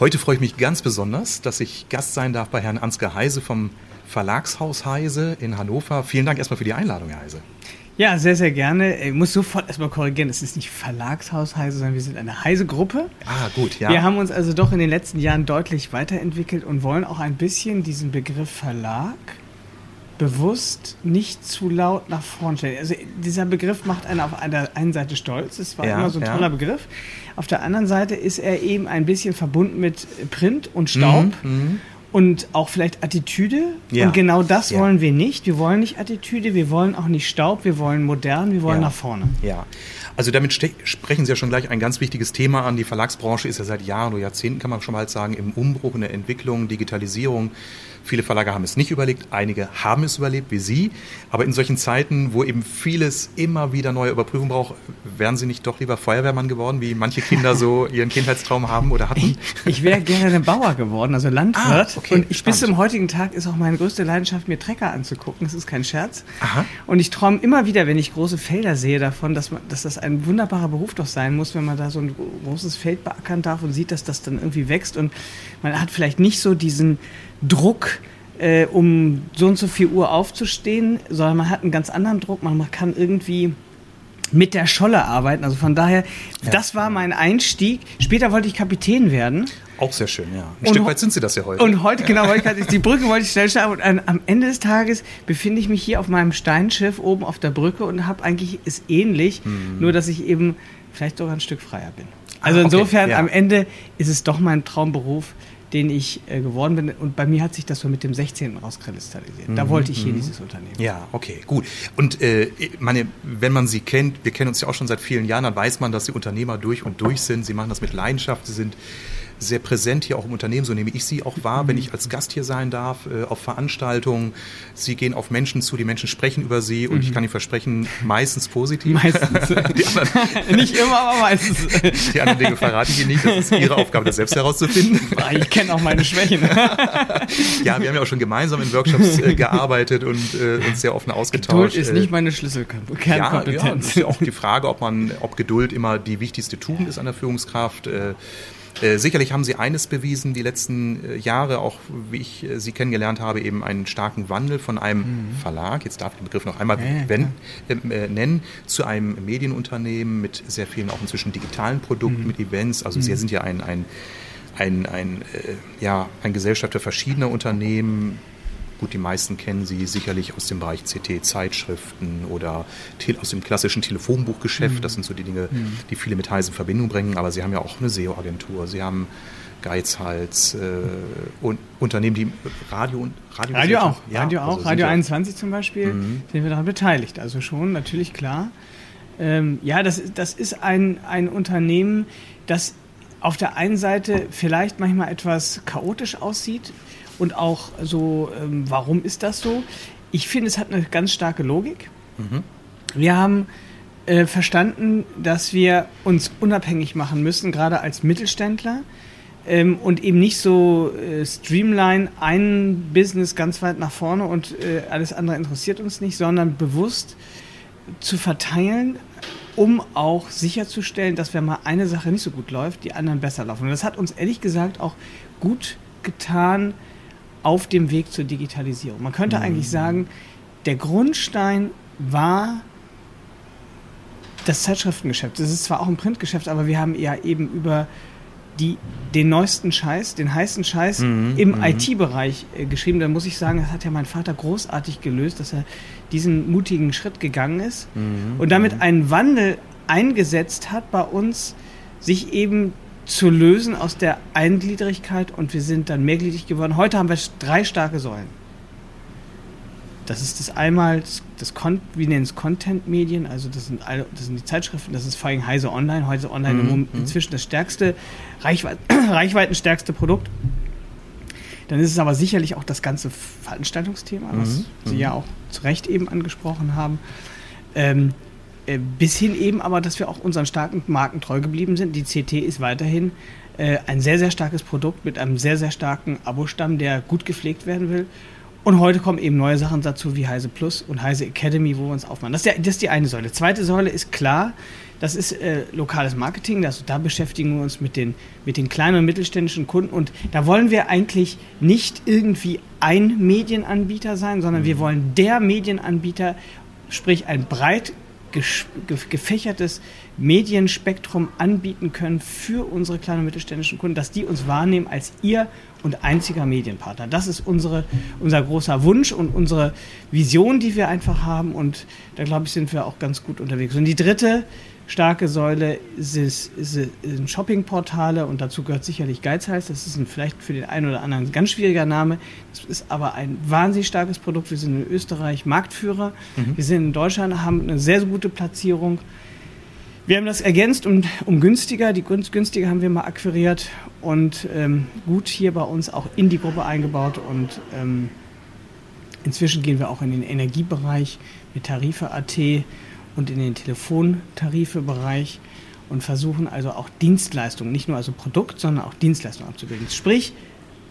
Heute freue ich mich ganz besonders, dass ich Gast sein darf bei Herrn Ansgar Heise vom Verlagshaus Heise in Hannover. Vielen Dank erstmal für die Einladung, Herr Heise. Ja, sehr, sehr gerne. Ich muss sofort erstmal korrigieren, es ist nicht Verlagshaus Heise, sondern wir sind eine Heise-Gruppe. Ah, gut, ja. Wir haben uns also doch in den letzten Jahren deutlich weiterentwickelt und wollen auch ein bisschen diesen Begriff Verlag bewusst nicht zu laut nach vorn stellen. Also dieser Begriff macht einen auf einer einen Seite stolz, es war Ja, immer so ein ja. toller Begriff. Auf der anderen Seite ist er eben ein bisschen verbunden mit Print und Staub. Mhm, Und auch vielleicht Attitüde. Ja. Und genau das wollen wir nicht. Wir wollen nicht Attitüde, wir wollen auch nicht Staub, wir wollen modern, wir wollen nach vorne. Ja, also damit sprechen Sie ja schon gleich ein ganz wichtiges Thema an. Die Verlagsbranche ist ja seit Jahren oder Jahrzehnten, kann man schon mal sagen, im Umbruch, in der Entwicklung, Digitalisierung. Viele Verlage haben es nicht überlebt, einige haben es überlebt, wie Sie. Aber in solchen Zeiten, wo eben vieles immer wieder neue Überprüfung braucht, wären Sie nicht doch lieber Feuerwehrmann geworden, wie manche Kinder so ihren Kindheitstraum haben oder hatten? Ich wäre gerne Bauer geworden, also Landwirt. Ah, okay, und ich, bis zum heutigen Tag ist auch meine größte Leidenschaft, mir Trecker anzugucken. Das ist kein Scherz. Aha. Und ich träume immer wieder, wenn ich große Felder sehe, davon, dass, man, dass das ein wunderbarer Beruf doch sein muss, wenn man da so ein großes Feld beackern darf und sieht, dass das dann irgendwie wächst. Und man hat vielleicht nicht so diesen Druck, äh, um so und so viel Uhr aufzustehen, sondern man hat einen ganz anderen Druck. Man, man kann irgendwie mit der Scholle arbeiten. Also von daher, Ja. das war mein Einstieg. Später wollte ich Kapitän werden. Auch sehr schön, ja. Ein Und Stück weit sind Sie das ja heute. Und heute, genau, wollte ich die Brücke wollte ich schnell schaffen. Und an, am Ende des Tages befinde ich mich hier auf meinem Steinschiff oben auf der Brücke und habe eigentlich ist ähnlich, nur dass ich eben vielleicht sogar ein Stück freier bin. Also Ah, okay, insofern, ja. am Ende ist es doch mein Traumberuf, den ich äh, geworden bin. Und bei mir hat sich das so mit dem 16. rauskristallisiert. Da wollte ich hier dieses Unternehmen. Mhm, Ja, okay, gut. Und äh, meine, wenn man sie kennt, wir kennen uns ja auch schon seit vielen Jahren, dann weiß man, dass sie Unternehmer durch und durch sind. Sie machen das mit Leidenschaft, sie sind sehr präsent hier auch im Unternehmen, so nehme ich sie auch wahr, wenn ich als Gast hier sein darf, äh, auf Veranstaltungen. Sie gehen auf Menschen zu, die Menschen sprechen über sie und ich kann Ihnen versprechen, meistens positiv. Meistens. anderen, Nicht immer, aber meistens. die anderen Dinge verrate ich Ihnen nicht. Das ist Ihre Aufgabe, das selbst herauszufinden. ich kenne auch meine Schwächen. Ja, wir haben ja auch schon gemeinsam in Workshops äh, gearbeitet und äh, uns sehr offen ausgetauscht. Geduld ist Äh, nicht meine Ja, ja, Schlüsselkernkompetenz. das ist ja auch die Frage, ob man, ob Geduld immer die wichtigste Tugend ist an der Führungskraft. Äh, sicherlich haben Sie eines bewiesen, die letzten äh, Jahre, auch wie ich äh, Sie kennengelernt habe, eben einen starken Wandel von einem Verlag, jetzt darf ich den Begriff noch einmal Mhm. Ja, wenn, äh, äh, nennen, zu einem Medienunternehmen mit sehr vielen auch inzwischen digitalen Produkten, Mhm. mit Events. Also Sie sind ja ein, ein, ein, ein, äh, ja, ein Gesellschafter verschiedener Unternehmen, Gut, die meisten kennen sie sicherlich aus dem Bereich CT-Zeitschriften oder aus dem klassischen Telefonbuchgeschäft. Das sind so die Dinge, die viele mit Heise in Verbindung bringen. Aber sie haben ja auch eine SEO-Agentur. Sie haben Geizhals, äh, und Unternehmen, die Radio und Radio, Radio auch, Ja, Radio also auch, sind Radio ja- 21 zum Beispiel, sind wir daran beteiligt. Also schon, natürlich klar. Ähm, ja, das, das ist ein, ein Unternehmen, das auf der einen Seite vielleicht manchmal etwas chaotisch aussieht und auch so, ähm, warum ist das so? Ich finde, es hat eine ganz starke Logik. Wir haben äh, verstanden, dass wir uns unabhängig machen müssen, gerade als Mittelständler ähm, und eben nicht so äh, streamline ein Business ganz weit nach vorne und äh, alles andere interessiert uns nicht, sondern bewusst zu verteilen, um auch sicherzustellen, dass wenn mal eine Sache nicht so gut läuft, die anderen besser laufen. Und das hat uns ehrlich gesagt auch gut getan auf dem Weg zur Digitalisierung. Man könnte eigentlich sagen, der Grundstein war das Zeitschriftengeschäft. Das ist zwar auch ein Printgeschäft, aber wir haben ja eben über die, den neuesten Scheiß, den heißen Scheiß im IT-Bereich äh, geschrieben. Da muss ich sagen, das hat ja mein Vater großartig gelöst, dass er diesen mutigen Schritt gegangen ist und damit einen Wandel eingesetzt hat bei uns, sich eben zu lösen aus der Eingliedrigkeit und wir sind dann mehrgliedrig geworden. Heute haben wir drei starke Säulen. Das ist das einmal, das, Con wir nennen es Content-Medien, also das sind, alle, das sind die Zeitschriften, das ist vor allem Heise Online, heute Online Mhm, Moment inzwischen das stärkste, Reichweit, reichweitenstärkste Produkt. Dann ist es aber sicherlich auch das ganze Veranstaltungsthema, was mhm. Sie ja auch zu Recht eben angesprochen haben. Ähm, äh, bis hin eben aber, dass wir auch unseren starken Marken treu geblieben sind. Die CT ist weiterhin äh, ein sehr, sehr starkes Produkt mit einem sehr, sehr starken Abo-Stamm, der gut gepflegt werden will. Und heute kommen eben neue Sachen dazu wie Heise Plus und Heise Academy, wo wir uns aufmachen. Das ist, der, das ist die eine Säule. Zweite Säule ist klar, das ist äh, lokales Marketing. Also da beschäftigen wir uns mit den, mit den kleinen und mittelständischen Kunden. Und da wollen wir eigentlich nicht irgendwie ein Medienanbieter sein, sondern wir wollen der Medienanbieter, sprich ein breit gefächertes Medienspektrum anbieten können für unsere kleinen und mittelständischen Kunden, dass die uns wahrnehmen als ihr und einziger Medienpartner. Das ist unsere, unser großer Wunsch und unsere Vision, die wir einfach haben. Und da glaube ich, sind wir auch ganz gut unterwegs. Und die dritte starke Säule sind Shoppingportale und dazu gehört sicherlich Geizhals. Das ist ein, vielleicht für den einen oder anderen ein ganz schwieriger Name. Das ist aber ein wahnsinnig starkes Produkt. Wir sind in Österreich Marktführer. Mhm. Wir sind in Deutschland, haben eine sehr, sehr gute Platzierung. Wir haben das ergänzt um, um günstiger. Die günstige haben wir mal akquiriert und ähm, gut hier bei uns auch in die Gruppe eingebaut. Und ähm, inzwischen gehen wir auch in den Energiebereich mit Tarife.at und in den Telefontarifebereich und versuchen also auch Dienstleistungen, nicht nur also Produkt, sondern auch Dienstleistungen abzubilden. Sprich,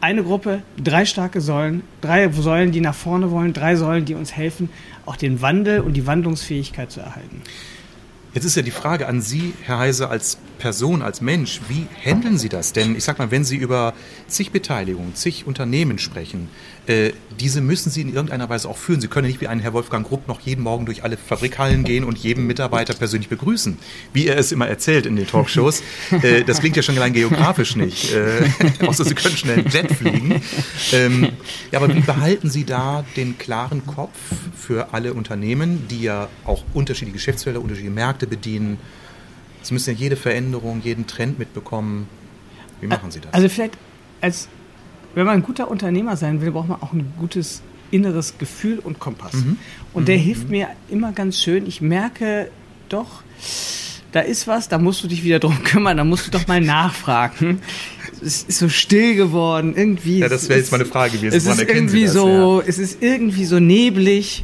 eine Gruppe, drei starke Säulen, drei Säulen, die nach vorne wollen, drei Säulen, die uns helfen, auch den Wandel und die Wandlungsfähigkeit zu erhalten. Jetzt ist ja die Frage an Sie, Herr Heise, als Person, als Mensch, wie handeln Sie das? Denn ich sag mal, wenn Sie über zig Beteiligungen, zig Unternehmen sprechen, äh, diese müssen Sie in irgendeiner Weise auch führen. Sie können nicht wie ein Herr Wolfgang Grupp noch jeden Morgen durch alle Fabrikhallen gehen und jeden Mitarbeiter persönlich begrüßen, wie er es immer erzählt in den Talkshows. Äh, das klingt ja schon allein geografisch nicht. Äh, außer Sie können schnell einen Jet fliegen. Ähm, ja, aber wie behalten Sie da den klaren Kopf für alle Unternehmen, die ja auch unterschiedliche Geschäftsfelder, unterschiedliche Märkte bedienen? Sie müssen ja jede Veränderung, jeden Trend mitbekommen. Wie machen Sie das? Also vielleicht als wenn man ein guter Unternehmer sein will, braucht man auch ein gutes inneres Gefühl und Kompass. Mhm. Und der mhm. hilft mir immer ganz schön. Ich merke doch, da ist was, da musst du dich wieder drum kümmern, da musst du doch mal nachfragen. Es ist so still geworden, irgendwie. Ja, das wäre jetzt meine Frage gewesen. Es ist irgendwie das, so, ja. es ist irgendwie so neblig.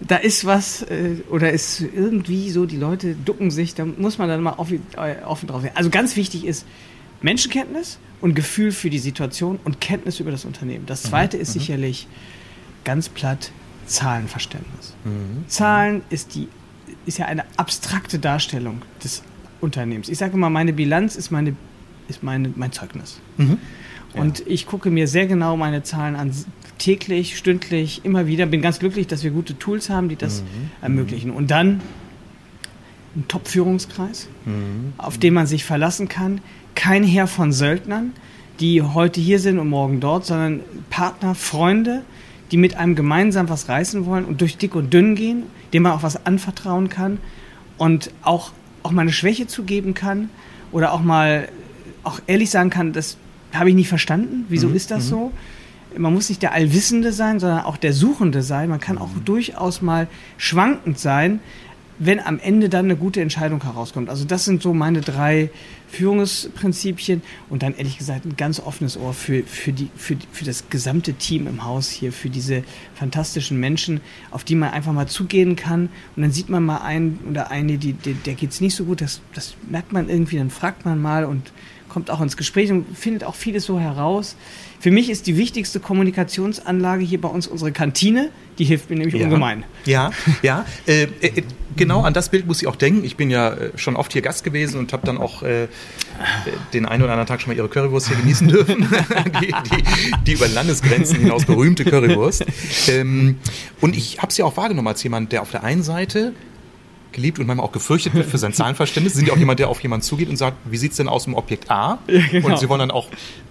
Da ist was äh, oder ist irgendwie so, die Leute ducken sich, da muss man dann mal offen, äh, offen drauf werden. Also ganz wichtig ist Menschenkenntnis und Gefühl für die Situation und Kenntnis über das Unternehmen. Das zweite mhm. ist mhm. sicherlich ganz platt Zahlenverständnis. Mhm. Zahlen ist, die, ist ja eine abstrakte Darstellung des Unternehmens. Ich sage immer, meine Bilanz ist, meine, ist meine, mein Zeugnis. Mhm. Ja. Und ich gucke mir sehr genau meine Zahlen an, täglich, stündlich, immer wieder. Bin ganz glücklich, dass wir gute Tools haben, die das mhm. ermöglichen. Und dann ein Top-Führungskreis, mhm. auf den man sich verlassen kann, kein Heer von Söldnern, die heute hier sind und morgen dort, sondern Partner, Freunde, die mit einem gemeinsam was reißen wollen und durch dick und dünn gehen, dem man auch was anvertrauen kann und auch, auch mal eine Schwäche zugeben kann oder auch mal auch ehrlich sagen kann, das habe ich nicht verstanden, wieso mhm. ist das mhm. so? Man muss nicht der Allwissende sein, sondern auch der Suchende sein. Man kann auch mhm. durchaus mal schwankend sein, wenn am Ende dann eine gute Entscheidung herauskommt. Also das sind so meine drei Führungsprinzipien und dann ehrlich gesagt ein ganz offenes Ohr für, für, die, für, für das gesamte Team im Haus hier, für diese fantastischen Menschen, auf die man einfach mal zugehen kann und dann sieht man mal einen oder eine, die, die, der geht es nicht so gut, das, das merkt man irgendwie, dann fragt man mal und kommt auch ins Gespräch und findet auch vieles so heraus. Für mich ist die wichtigste Kommunikationsanlage hier bei uns unsere Kantine. Die hilft mir nämlich ja. ungemein. Ja, ja. Äh, äh, genau an das Bild muss ich auch denken. Ich bin ja äh, schon oft hier Gast gewesen und habe dann auch äh, den einen oder anderen Tag schon mal ihre Currywurst hier genießen dürfen. die, die, die, über Landesgrenzen hinaus berühmte Currywurst. Ähm, und ich habe sie auch wahrgenommen als jemand, der auf der einen Seite geliebt und manchmal auch gefürchtet wird für sein Zahlenverständnis. Sie sind ja auch jemand, der auf jemanden zugeht und sagt, wie sieht es denn aus im Objekt A? Ja, genau. Und sie wollen dann auch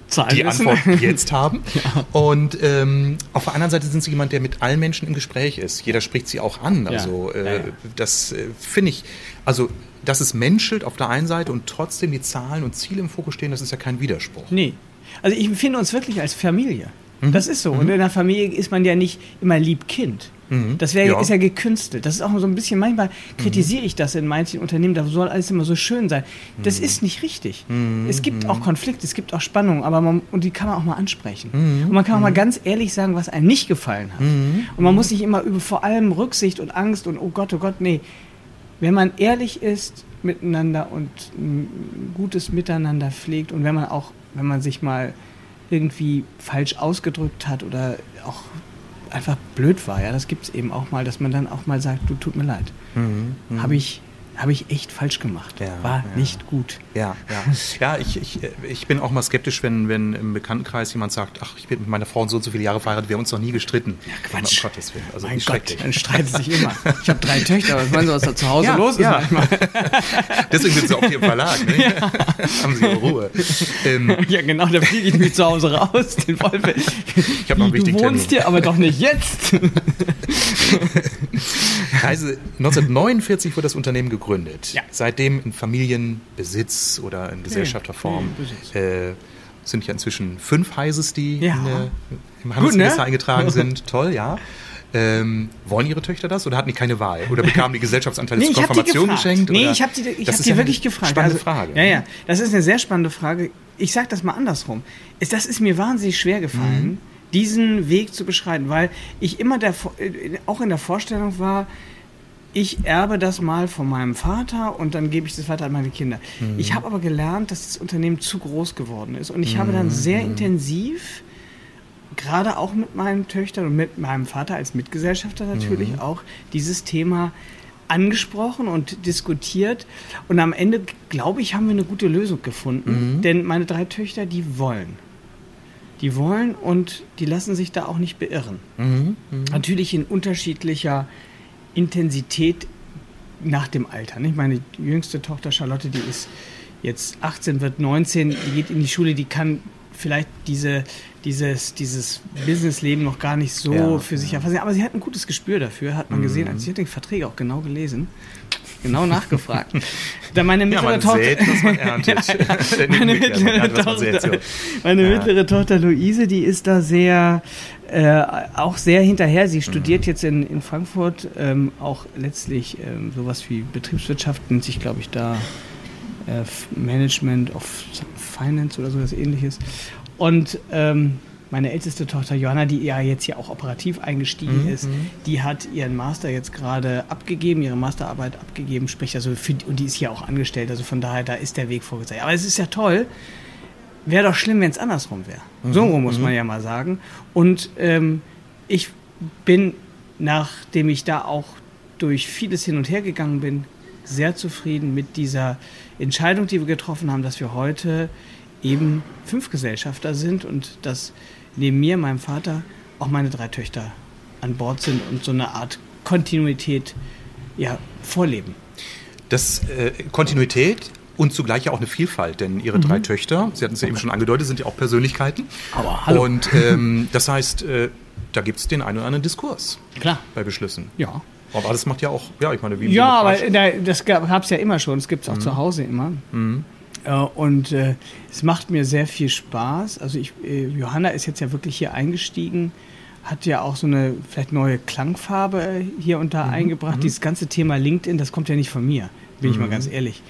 Zahlen die wissen. Antwort jetzt haben. Ja. Und ähm, auf der anderen Seite sind sie jemand, der mit allen Menschen im Gespräch ist. Jeder spricht sie auch an. Also ja. Äh, das äh, finde ich, also dass es menschelt auf der einen Seite und trotzdem die Zahlen und Ziele im Fokus stehen, das ist ja kein Widerspruch. Nee. Also ich empfinde uns wirklich als Familie. Mhm. Das ist so. Mhm. Und in der Familie ist man ja nicht immer lieb Kind, Mhm. Das wär, ja. ist ja gekünstelt. Das ist auch so ein bisschen, manchmal kritisiere ich das in manchen Unternehmen, da soll alles immer so schön sein. Das mhm. ist nicht richtig. Es gibt auch Konflikte, es gibt auch Spannungen, aber man, und die kann man auch mal ansprechen. Und man kann auch mal ganz ehrlich sagen, was einem nicht gefallen hat. Und man muss nicht immer über vor allem Rücksicht und Angst und oh Gott, oh Gott, nee. Wenn man ehrlich ist miteinander und ein gutes Miteinander pflegt und wenn man auch, wenn man sich mal irgendwie falsch ausgedrückt hat oder auch einfach blöd war. Ja, das gibt es eben auch mal, dass man dann auch mal sagt, du tut mir leid. Mhm, mhm. Habe ich habe ich echt falsch gemacht. Ja, War ja. nicht gut. Ja, ja. ja ich, ich, ich bin auch mal skeptisch, wenn, wenn im Bekanntenkreis jemand sagt, ach, ich bin mit meiner Frau so und so viele Jahre verheiratet, wir haben uns noch nie gestritten. Ja, Quatsch. Um Gottes Willen. Also mein Gott, dann streiten sich immer. Ich habe drei Töchter, was meinen Sie, was da zu Hause ja, los ist ja. manchmal? Deswegen sind Sie auch hier im Verlag, ne? Ja. haben Sie Ihre Ruhe. Ähm, ja, genau, da fliege ich mich zu Hause raus. Den ich habe noch einen wichtigen Du wohnst hier, aber doch nicht jetzt. Reise 1949 wurde das Unternehmen gegründet. Ja. Seitdem in Familienbesitz oder in Gesellschafterform. Ja, äh, sind ja inzwischen fünf Heises, die ja. in, äh, im Handelsregister ne? eingetragen sind. Toll, ja. Ähm, wollen Ihre Töchter das oder hatten die keine Wahl? Oder bekamen die Gesellschaftsanteile nee, zur Konfirmation geschenkt? Nee, ich habe die, ich hab die wirklich gefragt. Spannende also, Frage. Ja, ja, das ist eine sehr spannende Frage. Ich sage das mal andersrum. Das ist mir wahnsinnig schwer gefallen. Mhm diesen Weg zu beschreiten, weil ich immer der, äh, auch in der Vorstellung war, ich erbe das mal von meinem Vater und dann gebe ich das weiter an meine Kinder. Mhm. Ich habe aber gelernt, dass das Unternehmen zu groß geworden ist und ich mhm. habe dann sehr mhm. intensiv, gerade auch mit meinen Töchtern und mit meinem Vater als Mitgesellschafter natürlich mhm. auch, dieses Thema angesprochen und diskutiert und am Ende, glaube ich, haben wir eine gute Lösung gefunden, mhm. denn meine drei Töchter, die wollen. Die wollen und die lassen sich da auch nicht beirren. Mhm, mh. Natürlich in unterschiedlicher Intensität nach dem Alter. Nicht? Meine jüngste Tochter Charlotte, die ist jetzt 18, wird 19, die geht in die Schule, die kann vielleicht diese, dieses, dieses Businessleben noch gar nicht so ja, für sich ja. erfassen. Aber sie hat ein gutes Gespür dafür, hat man mhm. gesehen. Also sie hat die Verträge auch genau gelesen genau nachgefragt. Da meine mittlere ja, Tochter, sät, meine, mittlere, Tochter, meine ja. mittlere Tochter Luise, die ist da sehr äh, auch sehr hinterher. Sie studiert mhm. jetzt in, in Frankfurt ähm, auch letztlich ähm, sowas wie Betriebswirtschaft, nennt sich glaube ich da äh, Management of Finance oder so was ähnliches. Und ähm, meine älteste Tochter Johanna, die ja jetzt hier auch operativ eingestiegen mhm. ist, die hat ihren Master jetzt gerade abgegeben, ihre Masterarbeit abgegeben, sprich also für, und die ist hier auch angestellt, also von daher, da ist der Weg vorgezeigt. Aber es ist ja toll, wäre doch schlimm, wenn es andersrum wäre. Mhm. So muss mhm. man ja mal sagen. Und ähm, ich bin, nachdem ich da auch durch vieles hin und her gegangen bin, sehr zufrieden mit dieser Entscheidung, die wir getroffen haben, dass wir heute eben fünf Gesellschafter sind und dass neben mir, meinem Vater, auch meine drei Töchter an Bord sind und so eine Art Kontinuität ja, vorleben. Das äh, Kontinuität und zugleich ja auch eine Vielfalt, denn ihre mhm. drei Töchter, Sie hatten es ja eben schon angedeutet, sind ja auch Persönlichkeiten. Aber hallo. Und ähm, das heißt, äh, da gibt es den einen oder anderen Diskurs Klar. bei Beschlüssen. Ja. Aber das macht ja auch, ja, ich meine, wie Ja, aber da, das gab es ja immer schon, das gibt es auch mhm. zu Hause immer. Mhm. Äh, und äh, es macht mir sehr viel Spaß. Also ich, äh, Johanna ist jetzt ja wirklich hier eingestiegen, hat ja auch so eine vielleicht neue Klangfarbe äh, hier und da mhm. eingebracht. Mhm. Dieses ganze Thema LinkedIn, das kommt ja nicht von mir, bin mhm. ich mal mhm. ganz ehrlich.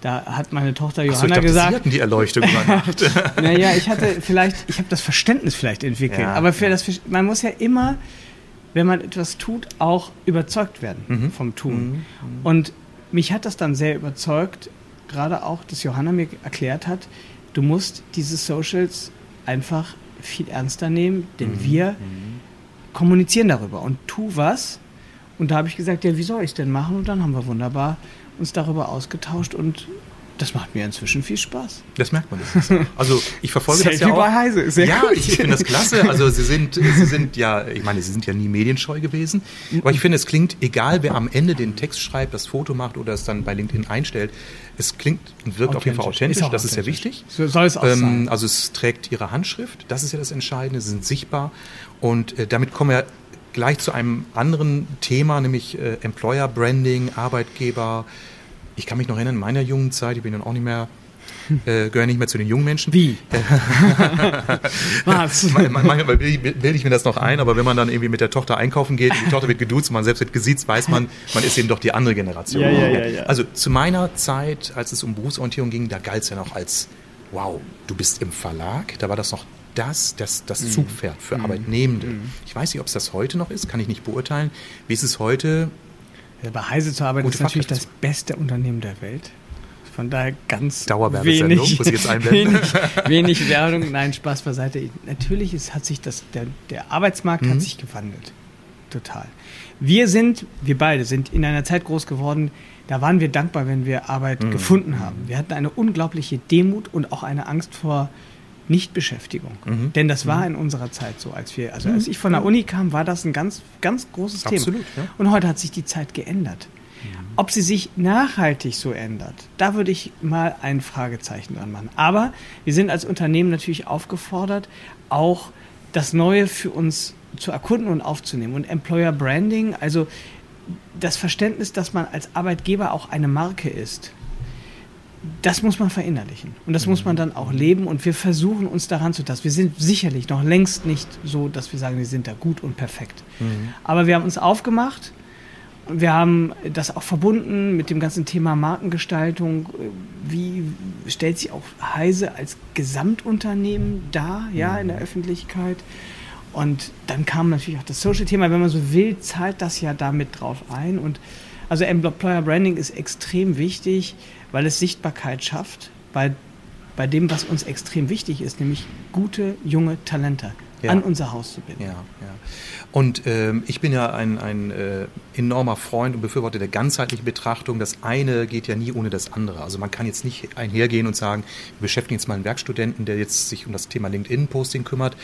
Da hat meine Tochter Johanna so, ich dachte, gesagt. Sie hatten die Erleuchtung gemacht. naja, ich hatte vielleicht, ich habe das Verständnis vielleicht entwickelt. Ja, aber für ja. das, man muss ja immer, wenn man etwas tut, auch überzeugt werden mhm. vom Tun. Mhm. Und mich hat das dann sehr überzeugt, gerade auch, dass Johanna mir erklärt hat, du musst diese Socials einfach viel ernster nehmen, denn mhm. wir mhm. kommunizieren darüber und tu was. Und da habe ich gesagt, ja, wie soll ich es denn machen? Und dann haben wir wunderbar uns darüber ausgetauscht und das macht mir inzwischen viel Spaß. Das merkt man. Das also ich verfolge das ja auch. Bei Heise. Sehr ja, gut. ich finde das klasse. Also sie sind, sie sind ja, ich meine, sie sind ja nie medienscheu gewesen. Aber ich finde, es klingt, egal wer am Ende den Text schreibt, das Foto macht oder es dann bei LinkedIn einstellt, es klingt und wirkt auf jeden Fall authentisch. Ist das ist ja wichtig. So soll es auch ähm, sein. Also es trägt ihre Handschrift. Das ist ja das Entscheidende. Sie sind sichtbar und äh, damit kommen wir gleich zu einem anderen Thema, nämlich äh, Employer Branding, Arbeitgeber ich kann mich noch erinnern, in meiner jungen Zeit, ich bin dann auch nicht mehr äh, gehören nicht mehr zu den jungen Menschen. Wie? Was? Manchmal bilde ich mir das noch ein, aber wenn man dann irgendwie mit der Tochter einkaufen geht, die Tochter wird geduzt, man selbst wird gesiezt, weiß man, man ist eben doch die andere Generation. Ja, ja, ja. Also zu meiner Zeit, als es um Berufsorientierung ging, da galt es ja noch als, wow, du bist im Verlag, da war das noch das, das, das mhm. Zugpferd für mhm. Arbeitnehmende. Mhm. Ich weiß nicht, ob es das heute noch ist, kann ich nicht beurteilen. Wie ist es heute? Bei Heise zu arbeiten ist natürlich das beste Unternehmen der Welt. Von daher ganz wenig, wenig, wenig Werbung. Nein, Spaß beiseite. Natürlich ist, hat sich das, der, der Arbeitsmarkt mhm. hat sich gewandelt. Total. Wir sind, wir beide sind in einer Zeit groß geworden, da waren wir dankbar, wenn wir Arbeit mhm. gefunden haben. Wir hatten eine unglaubliche Demut und auch eine Angst vor Nichtbeschäftigung. Mhm. Denn das war mhm. in unserer Zeit so, als wir, also als ich von der Uni kam, war das ein ganz, ganz großes Absolut, Thema. Ja. Und heute hat sich die Zeit geändert. Ob sie sich nachhaltig so ändert, da würde ich mal ein Fragezeichen dran machen. Aber wir sind als Unternehmen natürlich aufgefordert, auch das Neue für uns zu erkunden und aufzunehmen. Und Employer Branding, also das Verständnis, dass man als Arbeitgeber auch eine Marke ist, das muss man verinnerlichen. Und das muss man dann auch leben. Und wir versuchen uns daran zu tasten. Wir sind sicherlich noch längst nicht so, dass wir sagen, wir sind da gut und perfekt. Mhm. Aber wir haben uns aufgemacht wir haben das auch verbunden mit dem ganzen Thema Markengestaltung. Wie stellt sich auch Heise als Gesamtunternehmen dar, ja, in der mhm. Öffentlichkeit? Und dann kam natürlich auch das Social-Thema. Wenn man so will, zahlt das ja damit drauf ein. Und also Employer Branding ist extrem wichtig, weil es Sichtbarkeit schafft bei, bei dem, was uns extrem wichtig ist, nämlich gute, junge Talente ja. an unser Haus zu binden. Ja, ja. Und ähm, ich bin ja ein, ein äh, enormer Freund und Befürworter der ganzheitlichen Betrachtung. Das eine geht ja nie ohne das andere. Also man kann jetzt nicht einhergehen und sagen, wir beschäftigen jetzt mal einen Werkstudenten, der jetzt sich um das Thema LinkedIn-Posting kümmert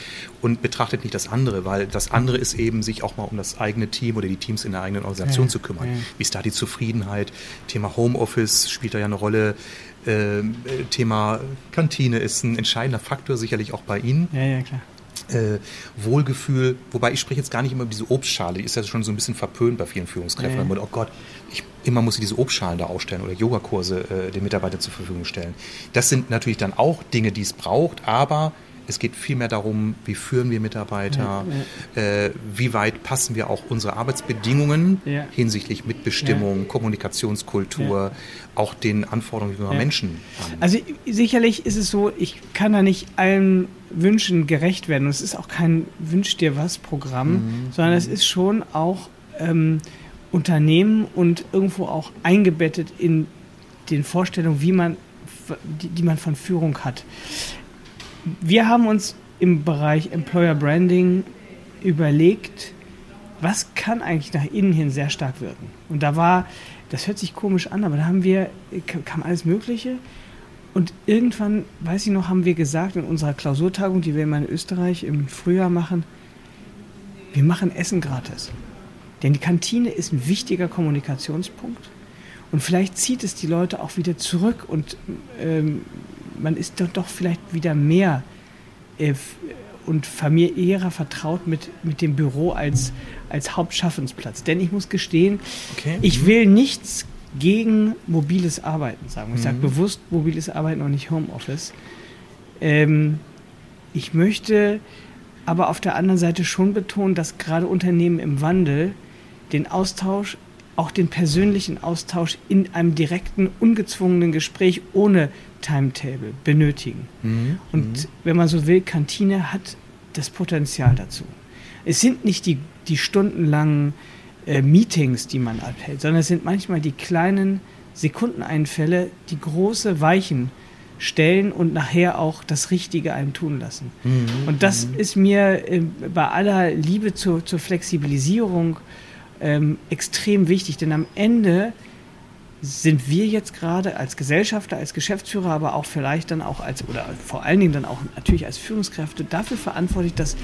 und betrachtet nicht das andere, weil das andere ist eben, sich auch mal um das eigene Team oder die Teams in der eigenen Organisation ja, zu kümmern. Ja. Wie ist da die Zufriedenheit? Thema Homeoffice spielt da ja eine Rolle. Ähm, äh, Thema Kantine ist ein entscheidender Faktor, sicherlich auch bei Ihnen. Ja, ja, klar äh, Wohlgefühl, wobei ich spreche jetzt gar nicht immer über diese Obstschale, die ist ja schon so ein bisschen verpönt bei vielen Führungskräften. Ja. oh Gott, ich, immer muss ich diese Obstschalen da ausstellen oder Yogakurse äh, den Mitarbeitern zur Verfügung stellen. Das sind natürlich dann auch Dinge, die es braucht, aber es geht vielmehr darum, wie führen wir Mitarbeiter, ja, ja. Äh, wie weit passen wir auch unsere Arbeitsbedingungen ja. hinsichtlich Mitbestimmung, Kommunikationskultur, auch den Anforderungen junger Menschen an. Also sicherlich ist es so, ich kann da nicht allen Wünschen gerecht werden. Und es ist auch kein Wünsch dir was Programm, mhm. sondern es ist schon auch ähm, Unternehmen und irgendwo auch eingebettet in den Vorstellungen, wie man, die, die man von Führung hat wir haben uns im Bereich Employer Branding überlegt, was kann eigentlich nach innen hin sehr stark wirken. Und da war, das hört sich komisch an, aber da haben wir, kam alles Mögliche. Und irgendwann, weiß ich noch, haben wir gesagt in unserer Klausurtagung, die wir immer in Österreich im Frühjahr machen, wir machen Essen gratis. Denn die Kantine ist ein wichtiger Kommunikationspunkt. Und vielleicht zieht es die Leute auch wieder zurück und ähm, man ist doch, doch vielleicht wieder mehr äh, und familiärer vertraut mit, mit dem Büro als, als Hauptschaffensplatz. Denn ich muss gestehen, okay. ich mhm. will nichts gegen mobiles Arbeiten sagen. Ich mhm. sage bewusst mobiles Arbeiten und nicht Homeoffice. Ähm, ich möchte aber auf der anderen Seite schon betonen, dass gerade Unternehmen im Wandel den Austausch, auch den persönlichen Austausch in einem direkten, ungezwungenen Gespräch ohne Timetable benötigen. Mhm. Und mhm. wenn man so will, Kantine hat das Potenzial dazu. Es sind nicht die, die stundenlangen äh, Meetings, die man abhält, sondern es sind manchmal die kleinen Sekundeneinfälle, die große Weichen stellen und nachher auch das Richtige einem tun lassen. Mhm. Und das mhm. ist mir äh, bei aller Liebe zur, zur Flexibilisierung ähm, extrem wichtig, denn am Ende sind wir jetzt gerade als Gesellschafter, als Geschäftsführer, aber auch vielleicht dann auch als, oder vor allen Dingen dann auch natürlich als Führungskräfte dafür verantwortlich, dass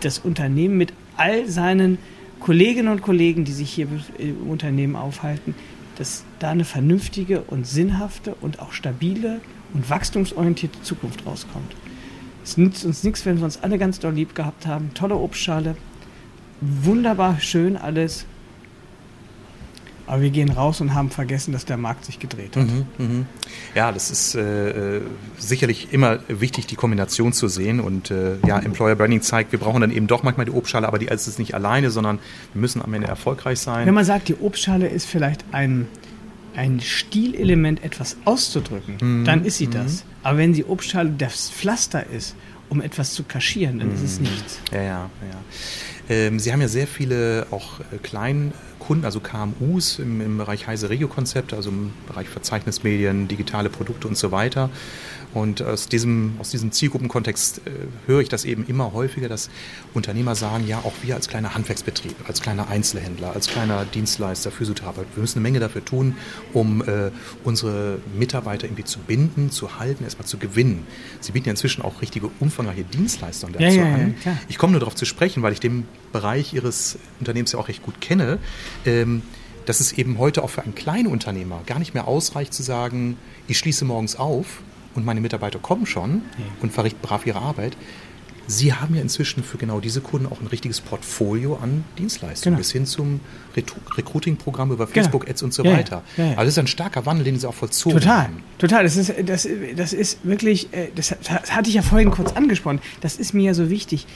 das Unternehmen mit all seinen Kolleginnen und Kollegen, die sich hier im Unternehmen aufhalten, dass da eine vernünftige und sinnhafte und auch stabile und wachstumsorientierte Zukunft rauskommt. Es nützt uns nichts, wenn wir uns alle ganz doll lieb gehabt haben. Tolle Obstschale, wunderbar schön alles, Aber wir gehen raus und haben vergessen, dass der Markt sich gedreht hat. Mhm, mh. Ja, das ist äh, äh, sicherlich immer wichtig, die Kombination zu sehen. Und äh, ja, Employer Branding zeigt, wir brauchen dann eben doch manchmal die Obstschale, aber die ist es nicht alleine, sondern wir müssen am Ende erfolgreich sein. Wenn man sagt, die Obstschale ist vielleicht ein, ein Stilelement, etwas auszudrücken, mhm. dann ist sie mhm. das. Aber wenn die Obstschale das Pflaster ist, um etwas zu kaschieren, dann ist es mhm. nichts. Ja, ja, ja. Ähm, Sie haben ja sehr viele auch äh, kleinen Kunden, also KMUs im, im Bereich Heise Regio Konzepte, also im Bereich Verzeichnismedien, digitale Produkte und so weiter. Und aus diesem, aus diesem Zielgruppenkontext äh, höre ich das eben immer häufiger, dass Unternehmer sagen, ja, auch wir als kleiner Handwerksbetrieb, als kleiner Einzelhändler, als kleiner Dienstleister, Physiotherapeut, wir müssen eine Menge dafür tun, um äh, unsere Mitarbeiter irgendwie zu binden, zu halten, erstmal zu gewinnen. Sie bieten ja inzwischen auch richtige umfangreiche Dienstleistungen dazu ja, ja, an. Ja, ich komme nur darauf zu sprechen, weil ich den Bereich Ihres Unternehmens ja auch recht gut kenne. Ähm, dass es eben heute auch für einen kleinen Unternehmer gar nicht mehr ausreicht zu sagen, ich schließe morgens auf und meine Mitarbeiter kommen schon ja. und verrichten brav ihre Arbeit. Sie haben ja inzwischen für genau diese Kunden auch ein richtiges Portfolio an Dienstleistungen, genau. bis hin zum Recruiting-Programm über genau. Facebook-Ads und so ja, weiter. Ja, ja, also das ist ein starker Wandel, den Sie auch vollzogen Total, haben. total. Das ist, das, das ist wirklich, äh, das, das hatte ich ja vorhin kurz angesprochen, das ist mir ja so wichtig.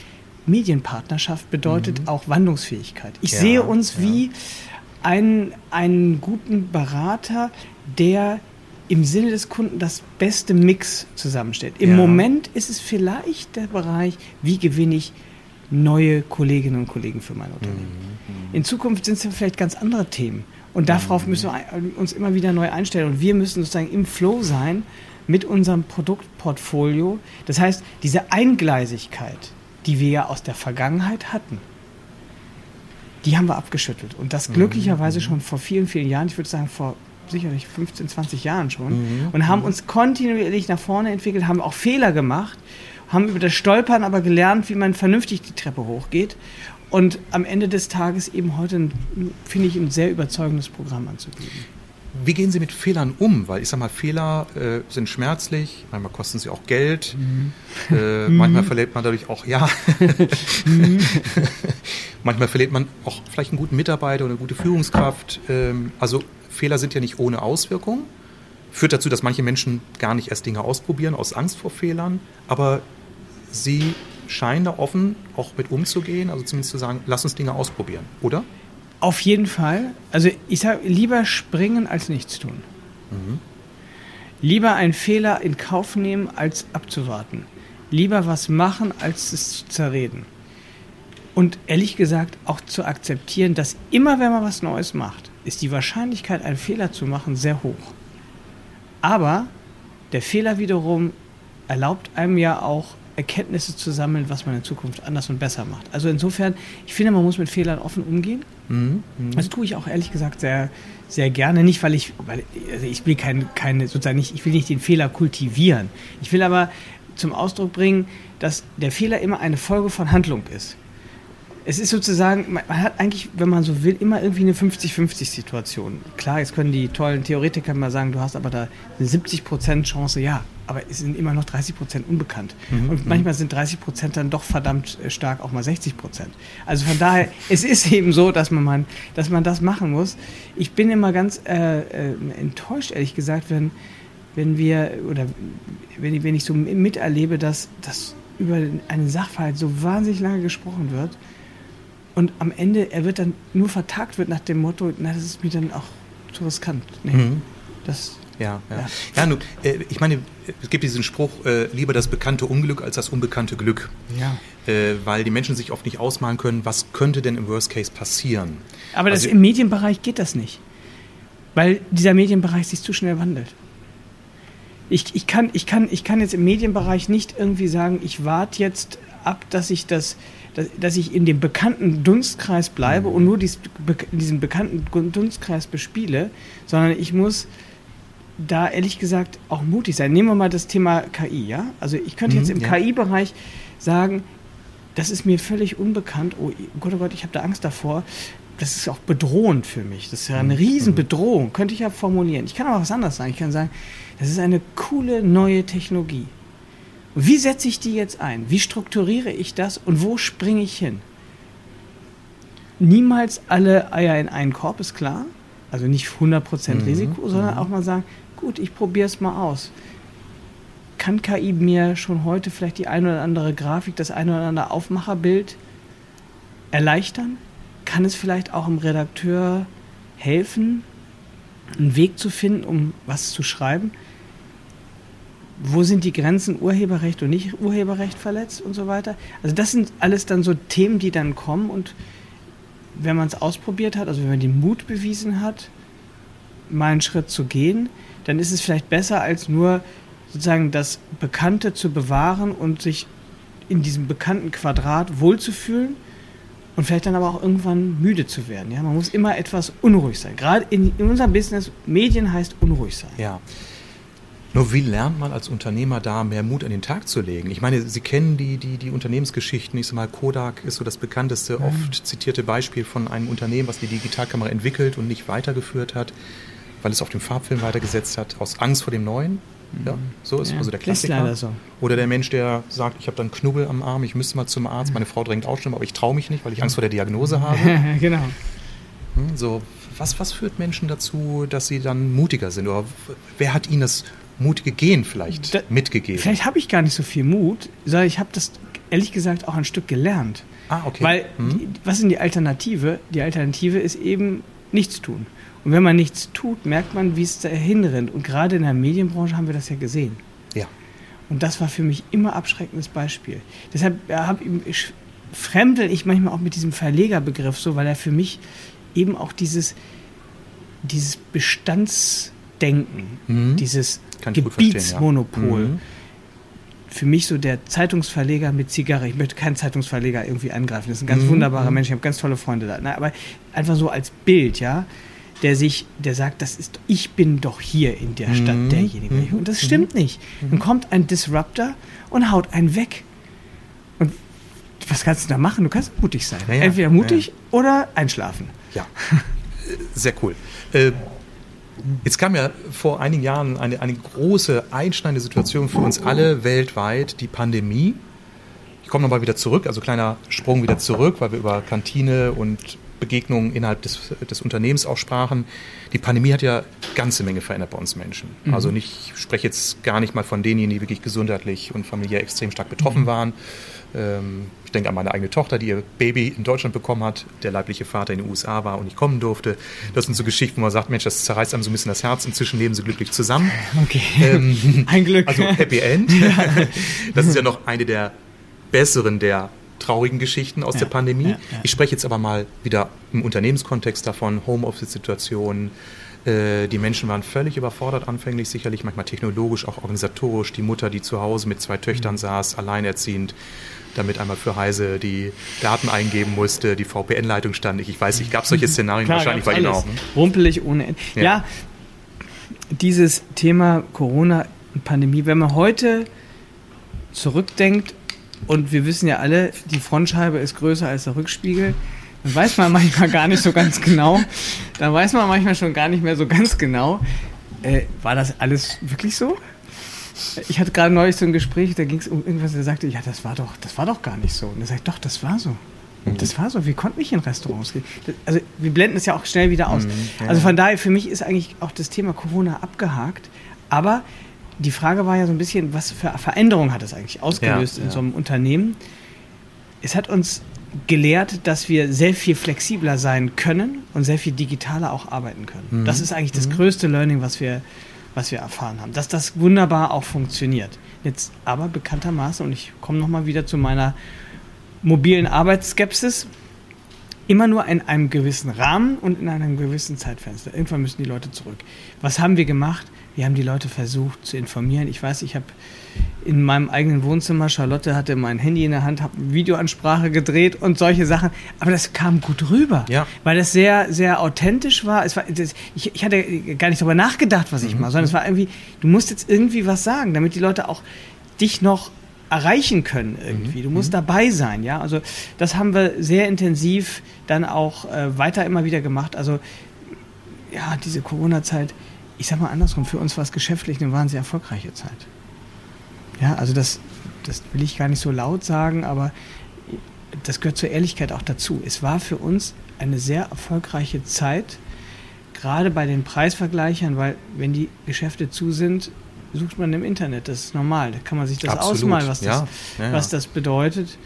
Medienpartnerschaft bedeutet mhm. auch Wandlungsfähigkeit. Ich sehe uns wie einen, einen guten Berater, der im Sinne des Kunden das beste Mix zusammenstellt. Im ja. Moment ist es vielleicht der Bereich, wie gewinne ich neue Kolleginnen und Kollegen für mein Unternehmen. Mhm. In Zukunft sind es vielleicht ganz andere Themen. Und darauf mhm. müssen wir uns immer wieder neu einstellen. Und wir müssen sozusagen im Flow sein mit unserem Produktportfolio. Das heißt, diese Eingleisigkeit, die wir ja aus der Vergangenheit hatten, die haben wir abgeschüttelt. Und das mhm. glücklicherweise mhm. schon vor vielen, vielen Jahren, ich würde sagen vor sicherlich 15, 20 Jahren schon mhm. und haben uns kontinuierlich nach vorne entwickelt, haben auch Fehler gemacht, haben über das Stolpern aber gelernt, wie man vernünftig die Treppe hochgeht und am Ende des Tages eben heute, finde ich, ein sehr überzeugendes Programm anzubieten. Wie gehen Sie mit Fehlern um? Weil ich sage mal, Fehler äh, sind schmerzlich, manchmal kosten sie auch Geld, mhm. äh, manchmal verliert man dadurch auch, ja, mhm. manchmal verliert man auch vielleicht einen guten Mitarbeiter oder eine gute Führungskraft. Ähm, also Fehler sind ja nicht ohne Auswirkung. Führt dazu, dass manche Menschen gar nicht erst Dinge ausprobieren aus Angst vor Fehlern. Aber sie scheinen da offen auch mit umzugehen, also zumindest zu sagen, lass uns Dinge ausprobieren, oder? Auf jeden Fall. Also ich sage, lieber springen als nichts tun. Mhm. Lieber einen Fehler in Kauf nehmen, als abzuwarten. Lieber was machen, als es zu zerreden. Und ehrlich gesagt auch zu akzeptieren, dass immer wenn man was Neues macht, ist die Wahrscheinlichkeit, einen Fehler zu machen, sehr hoch. Aber der Fehler wiederum erlaubt einem ja auch Erkenntnisse zu sammeln, was man in Zukunft anders und besser macht. Also insofern, ich finde, man muss mit Fehlern offen umgehen. Mhm, mh. Das tue ich auch ehrlich gesagt sehr, sehr gerne. Nicht, weil ich, weil also ich will keine, keine, sozusagen nicht, ich will nicht den Fehler kultivieren. Ich will aber zum Ausdruck bringen, dass der Fehler immer eine Folge von Handlung ist es ist sozusagen, man hat eigentlich, wenn man so will, immer irgendwie eine 50-50-Situation. Klar, jetzt können die tollen Theoretiker mal sagen, du hast aber da eine 70% Chance, ja, aber es sind immer noch 30% unbekannt. Mhm. Und manchmal sind 30% dann doch verdammt äh, stark auch mal 60%. Also von daher, es ist eben so, dass man, man, dass man das machen muss. Ich bin immer ganz äh, äh, enttäuscht, ehrlich gesagt, wenn, wenn wir, oder wenn, wenn ich so miterlebe, dass, dass über einen Sachverhalt so wahnsinnig lange gesprochen wird und am Ende, er wird dann nur vertagt wird nach dem Motto, na, das ist mir dann auch zu riskant. Nee, mhm. das, ja, ja. Ja, ja nun, äh, ich meine, es gibt diesen Spruch, äh, lieber das bekannte Unglück als das unbekannte Glück. Ja. Äh, weil die Menschen sich oft nicht ausmalen können, was könnte denn im Worst Case passieren. Aber also, im Medienbereich geht das nicht. Weil dieser Medienbereich sich zu schnell wandelt. Ich, ich, kann, ich, kann, ich kann jetzt im Medienbereich nicht irgendwie sagen, ich warte jetzt ab, dass ich das dass, dass ich in dem bekannten Dunstkreis bleibe und nur dies, diesen bekannten Dunstkreis bespiele, sondern ich muss da ehrlich gesagt auch mutig sein. Nehmen wir mal das Thema KI, ja? Also ich könnte jetzt mhm, im ja. KI-Bereich sagen, das ist mir völlig unbekannt. Oh Gott, oh Gott, ich habe da Angst davor. Das ist auch bedrohend für mich. Das ist ja eine mhm. Riesenbedrohung, könnte ich ja formulieren. Ich kann aber was anderes sagen. Ich kann sagen, das ist eine coole neue Technologie. Wie setze ich die jetzt ein? Wie strukturiere ich das und wo springe ich hin? Niemals alle Eier in einen Korb, ist klar. Also nicht 100% mhm. Risiko, sondern mhm. auch mal sagen, gut, ich probiere es mal aus. Kann KI mir schon heute vielleicht die eine oder andere Grafik, das eine oder andere Aufmacherbild erleichtern? Kann es vielleicht auch dem Redakteur helfen, einen Weg zu finden, um was zu schreiben? Wo sind die Grenzen Urheberrecht und nicht Urheberrecht verletzt und so weiter? Also das sind alles dann so Themen, die dann kommen und wenn man es ausprobiert hat, also wenn man den Mut bewiesen hat, mal einen Schritt zu gehen, dann ist es vielleicht besser, als nur sozusagen das Bekannte zu bewahren und sich in diesem bekannten Quadrat wohlzufühlen und vielleicht dann aber auch irgendwann müde zu werden. Ja? Man muss immer etwas unruhig sein. Gerade in, in unserem Business, Medien heißt unruhig sein. Ja. Nur wie lernt man als Unternehmer da mehr Mut an den Tag zu legen? Ich meine, Sie kennen die, die, die Unternehmensgeschichten. Ich sage mal, Kodak ist so das bekannteste, mhm. oft zitierte Beispiel von einem Unternehmen, was die Digitalkamera entwickelt und nicht weitergeführt hat, weil es auf dem Farbfilm weitergesetzt hat, aus Angst vor dem Neuen. Ja, so ist ja, also der Klassiker. So. Oder der Mensch, der sagt, ich habe dann Knubbel am Arm, ich müsste mal zum Arzt, meine Frau drängt auch schon, aber ich traue mich nicht, weil ich Angst vor der Diagnose habe. genau. Hm, so, was, was führt Menschen dazu, dass sie dann mutiger sind? Oder wer hat ihnen das mutige Gehen vielleicht da, mitgegeben? Vielleicht habe ich gar nicht so viel Mut, sondern ich habe das ehrlich gesagt auch ein Stück gelernt. Ah, okay. Weil, hm. die, was ist die Alternative? Die Alternative ist eben nichts tun. Und wenn man nichts tut, merkt man, wie es dahin rennt. Und gerade in der Medienbranche haben wir das ja gesehen. Ja. Und das war für mich immer abschreckendes Beispiel. Deshalb ich, fremdel ich manchmal auch mit diesem Verlegerbegriff so, weil er für mich eben auch dieses, dieses Bestands Denken, mhm. dieses Gebietsmonopol. Ja. Mhm. Für mich so der Zeitungsverleger mit Zigarre. Ich möchte keinen Zeitungsverleger irgendwie angreifen. Das ist ein ganz mhm. wunderbarer mhm. Mensch. Ich habe ganz tolle Freunde da. Na, aber einfach so als Bild, ja, der sich, der sagt, das ist, ich bin doch hier in der Stadt mhm. derjenige. Mhm. Und das stimmt nicht. Dann kommt ein Disruptor und haut einen weg. Und was kannst du da machen? Du kannst mutig sein. Ja. Entweder mutig ja, oder einschlafen. Ja, sehr cool. Äh, Jetzt kam ja vor einigen Jahren eine, eine große einschneidende Situation für uns alle weltweit, die Pandemie. Ich komme nochmal wieder zurück, also kleiner Sprung wieder zurück, weil wir über Kantine und Begegnungen innerhalb des, des Unternehmens auch sprachen. Die Pandemie hat ja ganze Menge verändert bei uns Menschen. Mhm. Also nicht, ich spreche jetzt gar nicht mal von denjenigen, die wirklich gesundheitlich und familiär extrem stark betroffen mhm. waren, ich denke an meine eigene Tochter, die ihr Baby in Deutschland bekommen hat, der leibliche Vater in den USA war und nicht kommen durfte. Das sind so Geschichten, wo man sagt, Mensch, das zerreißt einem so ein bisschen das Herz. Inzwischen leben sie glücklich zusammen. Okay. Ähm, ein Glück. Also Happy End. Das ist ja noch eine der besseren der traurigen Geschichten aus ja, der Pandemie. Ja, ja. Ich spreche jetzt aber mal wieder im Unternehmenskontext davon, Homeoffice-Situationen, die Menschen waren völlig überfordert anfänglich, sicherlich manchmal technologisch, auch organisatorisch. Die Mutter, die zu Hause mit zwei Töchtern saß, alleinerziehend, damit einmal für Heise die Daten eingeben musste, die VPN-Leitung stand nicht. Ich weiß nicht, gab es solche Szenarien Klar, wahrscheinlich bei Ihnen auch. Ne? Rumpelig ohne Ende. Ja. ja, dieses Thema Corona und Pandemie, wenn man heute zurückdenkt, und wir wissen ja alle, die Frontscheibe ist größer als der Rückspiegel, dann weiß man manchmal gar nicht so ganz genau. Dann weiß man manchmal schon gar nicht mehr so ganz genau. Äh, war das alles wirklich so? Ich hatte gerade neulich so ein Gespräch, da ging es um irgendwas, der sagte, ja, das war doch, das war doch gar nicht so. Und er sagt, doch, das war so. Mhm. Das war so. Wir konnten nicht in Restaurants gehen. Also wir blenden es ja auch schnell wieder aus. Mhm, ja. Also von daher, für mich ist eigentlich auch das Thema Corona abgehakt. Aber die Frage war ja so ein bisschen, was für Veränderungen hat es eigentlich ausgelöst ja, in ja. so einem Unternehmen? Es hat uns gelehrt, dass wir sehr viel flexibler sein können und sehr viel digitaler auch arbeiten können. Mhm. Das ist eigentlich das mhm. größte Learning, was wir was wir erfahren haben, dass das wunderbar auch funktioniert. Jetzt aber bekanntermaßen, und ich komme nochmal wieder zu meiner mobilen Arbeitsskepsis, immer nur in einem gewissen Rahmen und in einem gewissen Zeitfenster. Irgendwann müssen die Leute zurück. Was haben wir gemacht? Wir haben die Leute versucht zu informieren. Ich weiß, ich habe in meinem eigenen Wohnzimmer. Charlotte hatte mein Handy in der Hand, habe eine Videoansprache gedreht und solche Sachen. Aber das kam gut rüber, ja. weil das sehr, sehr authentisch war. Es war das, ich, ich, hatte gar nicht darüber nachgedacht, was ich mhm. mache, sondern es war irgendwie, du musst jetzt irgendwie was sagen, damit die Leute auch dich noch erreichen können irgendwie. Du musst mhm. dabei sein, ja. Also das haben wir sehr intensiv dann auch äh, weiter immer wieder gemacht. Also ja, diese Corona-Zeit, ich sag mal andersrum, für uns war es geschäftlich eine wahnsinnig erfolgreiche Zeit. Ja, also das, das will ich gar nicht so laut sagen, aber das gehört zur Ehrlichkeit auch dazu. Es war für uns eine sehr erfolgreiche Zeit, gerade bei den Preisvergleichern, weil wenn die Geschäfte zu sind, sucht man im Internet. Das ist normal. Da kann man sich das Absolut. ausmalen, was das, ja. Ja, ja. Was das bedeutet.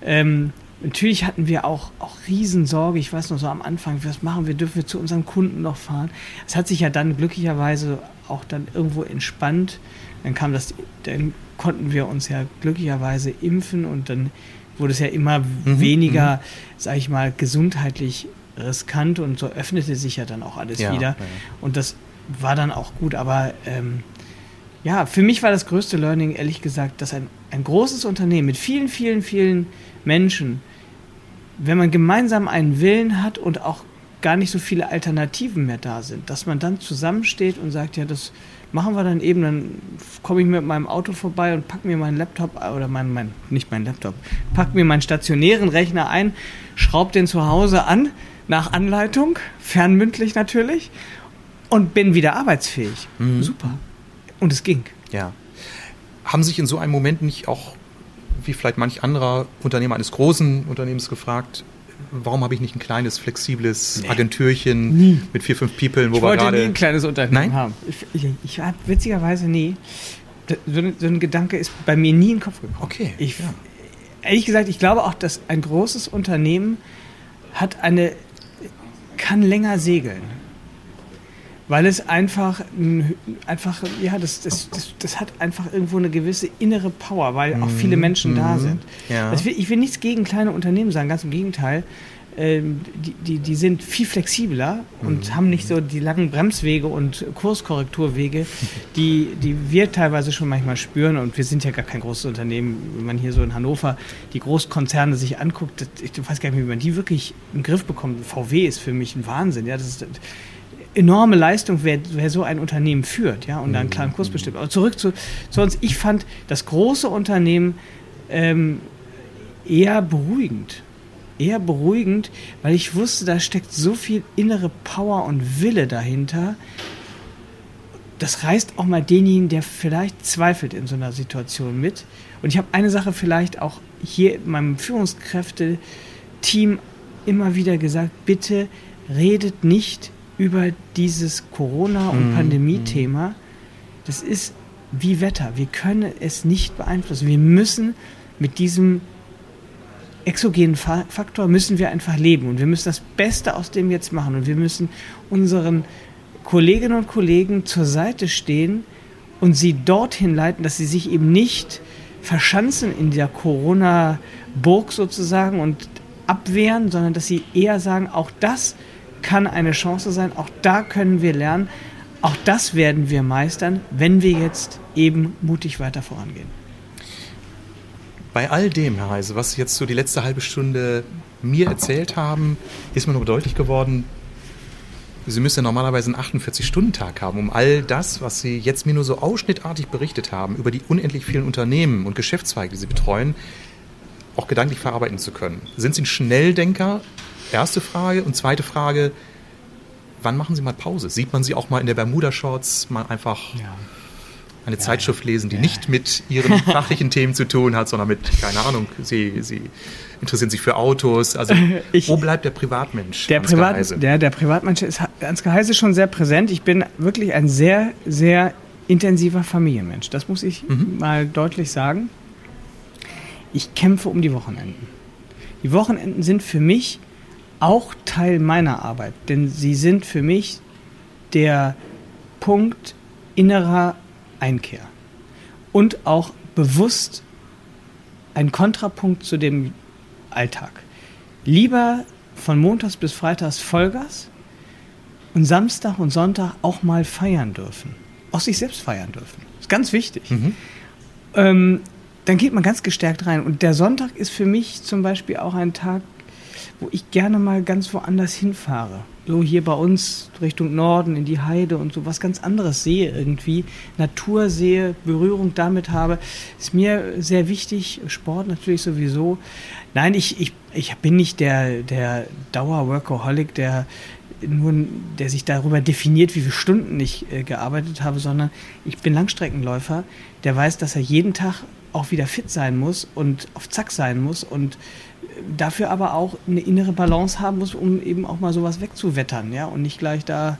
Ähm, natürlich hatten wir auch, auch Riesensorge. Ich weiß noch so am Anfang, was machen wir? Dürfen wir zu unseren Kunden noch fahren? Es hat sich ja dann glücklicherweise auch dann irgendwo entspannt. Dann kam das, dann konnten wir uns ja glücklicherweise impfen und dann wurde es ja immer mhm, weniger, mhm. sag ich mal, gesundheitlich riskant und so öffnete sich ja dann auch alles ja, wieder. Ja. Und das war dann auch gut. Aber ähm, ja, für mich war das größte Learning, ehrlich gesagt, dass ein, ein großes Unternehmen mit vielen, vielen, vielen Menschen, wenn man gemeinsam einen Willen hat und auch gar nicht so viele Alternativen mehr da sind, dass man dann zusammensteht und sagt, ja, das machen wir dann eben, dann komme ich mit meinem Auto vorbei und pack mir meinen Laptop oder mein, mein nicht meinen Laptop, pack mir meinen stationären Rechner ein, schraub den zu Hause an, nach Anleitung, fernmündlich natürlich, und bin wieder arbeitsfähig. Mhm. Super. Und es ging. Ja. Haben sich in so einem Moment nicht auch, wie vielleicht manch anderer Unternehmer eines großen Unternehmens gefragt, warum habe ich nicht ein kleines, flexibles nee. Agentürchen nie. mit vier, fünf People, wo ich wir gerade... Ich wollte nie ein kleines Unternehmen Nein? haben. Ich, ich, ich habe witzigerweise nie... So, so, ein Gedanke ist bei mir nie in den Kopf gekommen. Okay. Ich, ja. Ehrlich gesagt, ich glaube auch, dass ein großes Unternehmen hat eine kann länger segeln. Weil es einfach, einfach ja, das, das, das, das hat einfach irgendwo eine gewisse innere Power, weil auch viele mhm. Menschen mhm. da sind. Ja. Also ich will nichts gegen kleine Unternehmen sagen, ganz im Gegenteil. Ähm, die, die, die sind viel flexibler und mhm. haben nicht so die langen Bremswege und Kurskorrekturwege, die, die wir teilweise schon manchmal spüren. Und wir sind ja gar kein großes Unternehmen. Wenn man hier so in Hannover die Großkonzerne sich anguckt, ich weiß gar nicht, wie man die wirklich im Griff bekommt. VW ist für mich ein Wahnsinn. Ja, das ist enorme Leistung, wer, wer so ein Unternehmen führt, ja, und da einen klaren Kurs bestimmt. Aber zurück zu, zu uns. Ich fand das große Unternehmen ähm, eher beruhigend eher beruhigend, weil ich wusste, da steckt so viel innere Power und Wille dahinter. Das reißt auch mal denjenigen, der vielleicht zweifelt in so einer Situation mit. Und ich habe eine Sache vielleicht auch hier in meinem Führungskräfte-Team immer wieder gesagt, bitte redet nicht über dieses Corona- und mhm. Pandemie-Thema. Das ist wie Wetter. Wir können es nicht beeinflussen. Wir müssen mit diesem exogenen Faktor müssen wir einfach leben und wir müssen das Beste aus dem jetzt machen und wir müssen unseren Kolleginnen und Kollegen zur Seite stehen und sie dorthin leiten, dass sie sich eben nicht verschanzen in der Corona-Burg sozusagen und abwehren, sondern dass sie eher sagen, auch das kann eine Chance sein, auch da können wir lernen, auch das werden wir meistern, wenn wir jetzt eben mutig weiter vorangehen. Bei all dem, Herr Heise, was Sie jetzt so die letzte halbe Stunde mir erzählt haben, ist mir noch deutlich geworden, Sie müssen ja normalerweise einen 48-Stunden-Tag haben, um all das, was Sie jetzt mir nur so ausschnittartig berichtet haben, über die unendlich vielen Unternehmen und Geschäftszweige, die Sie betreuen, auch gedanklich verarbeiten zu können. Sind Sie ein Schnelldenker? Erste Frage. Und zweite Frage, wann machen Sie mal Pause? Sieht man Sie auch mal in der Bermuda-Shorts mal einfach ja eine ja, Zeitschrift lesen, die ja. nicht mit ihren fachlichen Themen zu tun hat, sondern mit, keine Ahnung, sie, sie interessieren sich für Autos. Also ich, wo bleibt der Privatmensch? Der, Privat, der, der Privatmensch ist ans Geheiße schon sehr präsent. Ich bin wirklich ein sehr, sehr intensiver Familienmensch. Das muss ich mhm. mal deutlich sagen. Ich kämpfe um die Wochenenden. Die Wochenenden sind für mich auch Teil meiner Arbeit, denn sie sind für mich der Punkt innerer Einkehr. Und auch bewusst ein Kontrapunkt zu dem Alltag. Lieber von Montags bis Freitags Vollgas und Samstag und Sonntag auch mal feiern dürfen. Auch sich selbst feiern dürfen. Ist ganz wichtig. Mhm. Ähm, dann geht man ganz gestärkt rein. Und der Sonntag ist für mich zum Beispiel auch ein Tag, wo ich gerne mal ganz woanders hinfahre so hier bei uns Richtung Norden in die Heide und so was ganz anderes sehe irgendwie, Natur sehe, Berührung damit habe, ist mir sehr wichtig. Sport natürlich sowieso. Nein, ich, ich, ich bin nicht der, der Dauer-Workaholic, der nur, der sich darüber definiert, wie viele Stunden ich äh, gearbeitet habe, sondern ich bin Langstreckenläufer, der weiß, dass er jeden Tag auch wieder fit sein muss und auf Zack sein muss und dafür aber auch eine innere Balance haben muss, um eben auch mal sowas wegzuwettern, ja, und nicht gleich da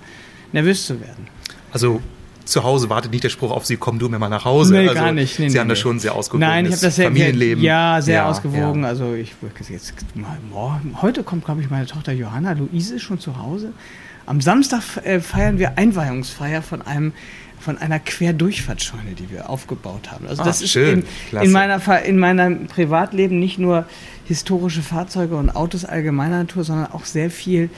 nervös zu werden. Also zu Hause wartet nicht der Spruch auf Sie, komm du mir mal nach Hause. Nee, also, gar nicht. Nee, Sie nee, haben das nee. schon sehr ausgewogen. Nein, ich habe das sehr, Familienleben. Ja, sehr Ja, ausgewogen. ja. Also ich jetzt mal morgen, heute kommt, glaube ich, meine Tochter Johanna. Luise ist schon zu Hause. Am Samstag äh, feiern wir Einweihungsfeier von einem von einer Querdurchfahrtsscheune, die wir aufgebaut haben. Also Ah, das ist schön. in, in, meiner, in meinem Privatleben nicht nur historische Fahrzeuge und Autos allgemeiner Natur, sondern auch sehr viel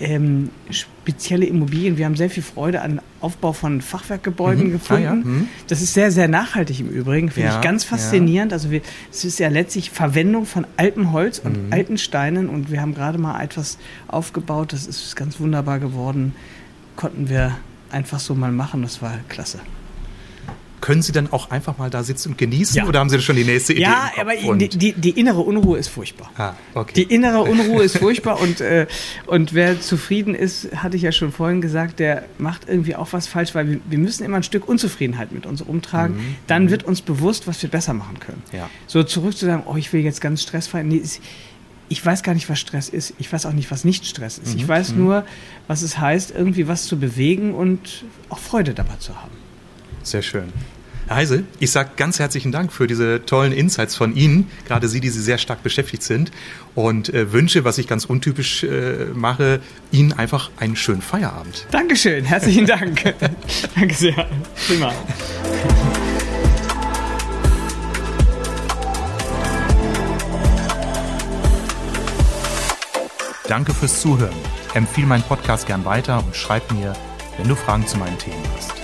ähm, spezielle Immobilien. Wir haben sehr viel Freude an Aufbau von Fachwerkgebäuden Mhm. gefunden. Ah, ja. Mhm. Das ist sehr, sehr nachhaltig im Übrigen, finde Ja, ich ganz ja. faszinierend. Also wir, es ist ja letztlich Verwendung von altem Holz und Mhm. alten Steinen und wir haben gerade mal etwas aufgebaut, das ist ganz wunderbar geworden. Konnten wir einfach so mal machen, das war klasse. Können Sie dann auch einfach mal da sitzen und genießen Ja. oder haben Sie schon die nächste Idee? ja, aber die, die, die innere Unruhe ist furchtbar. Ah, okay. Die innere Unruhe ist furchtbar und, äh, und wer zufrieden ist, hatte ich ja schon vorhin gesagt, der macht irgendwie auch was falsch, weil wir, wir müssen immer ein Stück Unzufriedenheit mit uns rumtragen. Mhm. Dann wird uns bewusst, was wir besser machen können. Ja. So zurück zu sagen, oh, ich will jetzt ganz stressfrei. Nee, ich weiß gar nicht, was Stress ist. Ich weiß auch nicht, was nicht Stress ist. Ich Mhm. weiß Mhm. nur, was es heißt, irgendwie was zu bewegen und auch Freude dabei zu haben. Sehr schön. Herr Heise, ich sage ganz herzlichen Dank für diese tollen Insights von Ihnen, gerade Sie, die Sie sehr stark beschäftigt sind und äh, wünsche, was ich ganz untypisch äh, mache, Ihnen einfach einen schönen Feierabend. Dankeschön, herzlichen Dank. Danke sehr. Prima. Danke fürs Zuhören. Empfehle meinen Podcast gern weiter und schreib mir, wenn du Fragen zu meinen Themen hast.